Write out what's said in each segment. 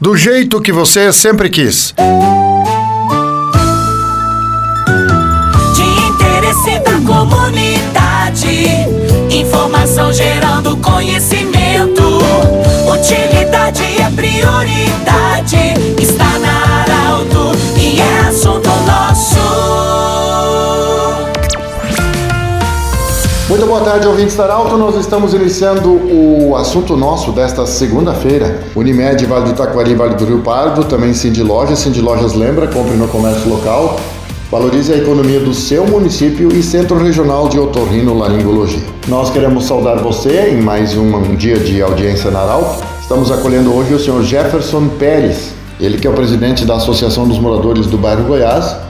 Do jeito que você sempre quis. De interesse da comunidade. Informação gerando conhecimento. Utilidade é prioridade. Muito boa tarde, ouvintes da Arauto. Nós estamos iniciando o assunto nosso desta segunda-feira. Unimed, Vale do Taquari, Vale do Rio Pardo, também Cindy Lojas. Cindy Lojas lembra, compre no comércio local. Valorize a economia do seu município e Centro Regional de Otorrino Laringologia. Nós queremos saudar você em mais um dia de audiência na Arauto. Estamos acolhendo hoje o senhor Jefferson Pérez, ele que é o presidente da Associação dos Moradores do Bairro Goiás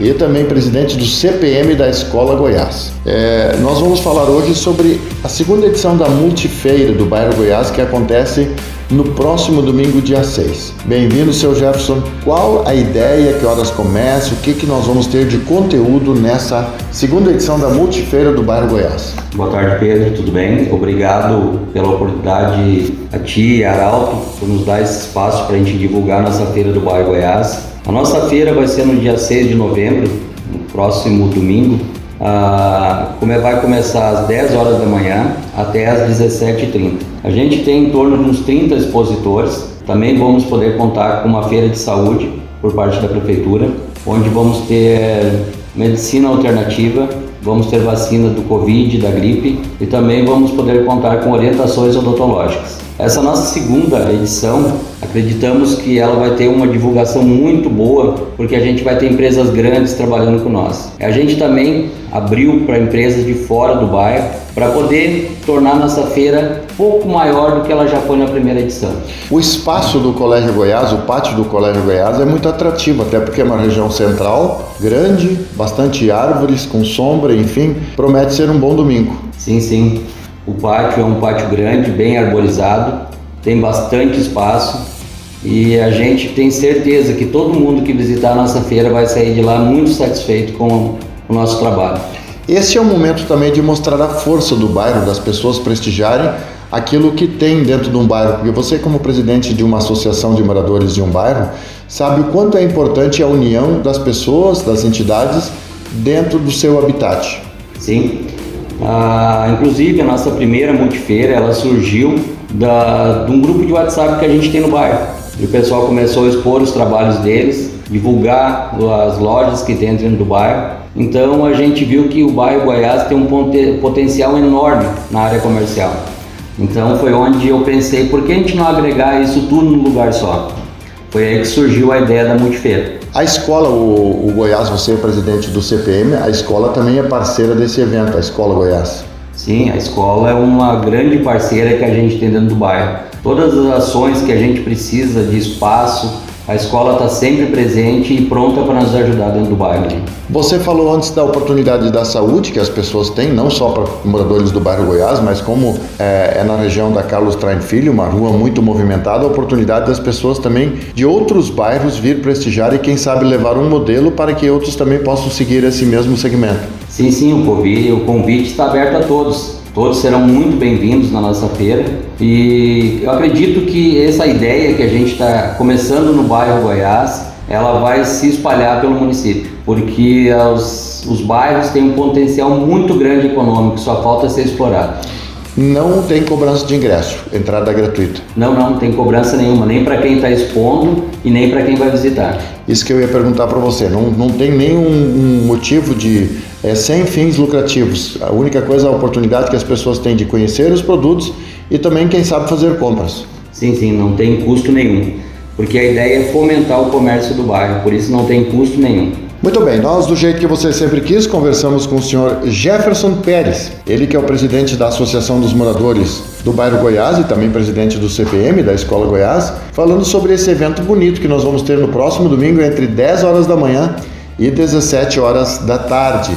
e também presidente do CPM da Escola Goiás. É, nós vamos falar hoje sobre a segunda edição da Multifeira do Bairro Goiás que acontece no próximo domingo, dia 6. Bem-vindo, seu Jefferson. Qual a ideia, que horas começa, o que, que nós vamos ter de conteúdo nessa segunda edição da Multifeira do Bairro Goiás? Boa tarde, Pedro, tudo bem? Obrigado pela oportunidade a ti Arauto por nos dar esse espaço para a gente divulgar nossa feira do Bairro Goiás. A nossa feira vai ser no dia 6 de novembro, no próximo domingo, ah, vai começar às 10 horas da manhã até às 17h30. A gente tem em torno de uns 30 expositores. Também vamos poder contar com uma feira de saúde por parte da prefeitura, onde vamos ter medicina alternativa, vamos ter vacina do Covid, da gripe e também vamos poder contar com orientações odontológicas. Essa nossa segunda edição, acreditamos que ela vai ter uma divulgação muito boa, porque a gente vai ter empresas grandes trabalhando com nós. A gente também abriu para empresas de fora do bairro para poder tornar nossa feira pouco maior do que ela já foi na primeira edição. O espaço do Colégio Goiás, o pátio do Colégio Goiás é muito atrativo, até porque é uma região central, grande, bastante árvores, com sombra, enfim, promete ser um bom domingo. Sim, sim. O pátio é um pátio grande, bem arborizado, tem bastante espaço e a gente tem certeza que todo mundo que visitar a nossa feira vai sair de lá muito satisfeito com o nosso trabalho. Esse é o momento também de mostrar a força do bairro, das pessoas prestigiarem aquilo que tem dentro de um bairro, porque você como presidente de uma associação de moradores de um bairro, sabe o quanto é importante a união das pessoas, das entidades dentro do seu habitat. Sim, ah, inclusive a nossa primeira multifeira ela surgiu da, de um grupo de WhatsApp que a gente tem no bairro. E o pessoal começou a expor os trabalhos deles, divulgar as lojas que tem dentro do bairro. Então a gente viu que o bairro Goiás tem um potencial enorme na área comercial. Então foi onde eu pensei, por que a gente não agregar isso tudo num lugar só? Foi aí que surgiu a ideia da multifeira. A escola, o, o, Goiás, você é presidente do CPM, a escola também é parceira desse evento, a Escola Goiás. Sim, a escola é uma grande parceira que a gente tem dentro do bairro. Todas as ações que a gente precisa de espaço, a escola está sempre presente e pronta para nos ajudar dentro do bairro. Você falou antes da oportunidade da saúde que as pessoas têm, não só para moradores do bairro Goiás, mas como é, é na região da Carlos Traem Filho, uma rua muito movimentada, a oportunidade das pessoas também de outros bairros vir prestigiar e quem sabe levar um modelo para que outros também possam seguir esse mesmo segmento. Sim, sim, o o convite está aberto a todos. Todos serão muito bem-vindos na nossa feira e eu acredito que essa ideia que a gente está começando no bairro Goiás, ela vai se espalhar pelo município, porque os, os bairros têm um potencial muito grande econômico, só falta ser explorado. Não tem cobrança de ingresso, entrada gratuita. Não, não, não tem cobrança nenhuma, nem para quem está expondo e nem para quem vai visitar. Isso que eu ia perguntar para você, não, não tem nenhum um motivo de é, sem fins lucrativos. A única coisa é a oportunidade que as pessoas têm de conhecer os produtos e também, quem sabe, fazer compras. Sim, sim, não tem custo nenhum, porque a ideia é fomentar o comércio do bairro, por isso não tem custo nenhum. Muito bem, nós do jeito que você sempre quis, conversamos com o senhor Jefferson Pérez, ele que é o presidente da Associação dos Moradores do Bairro Goiás e também presidente do CPM, da Escola Goiás, falando sobre esse evento bonito que nós vamos ter no próximo domingo entre 10 horas da manhã e 17 horas da tarde.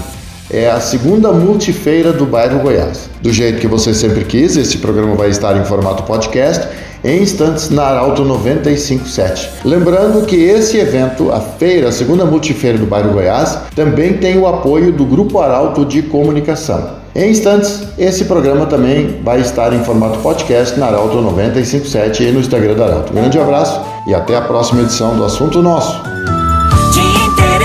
É a segunda multifeira do bairro Goiás. Do jeito que você sempre quis, esse programa vai estar em formato podcast em instantes na Arauto 957. Lembrando que esse evento, a feira, a segunda multifeira do bairro Goiás, também tem o apoio do Grupo Arauto de Comunicação. Em instantes, esse programa também vai estar em formato podcast na Arauto 957 e no Instagram da Arauto. Um grande abraço e até a próxima edição do Assunto Nosso.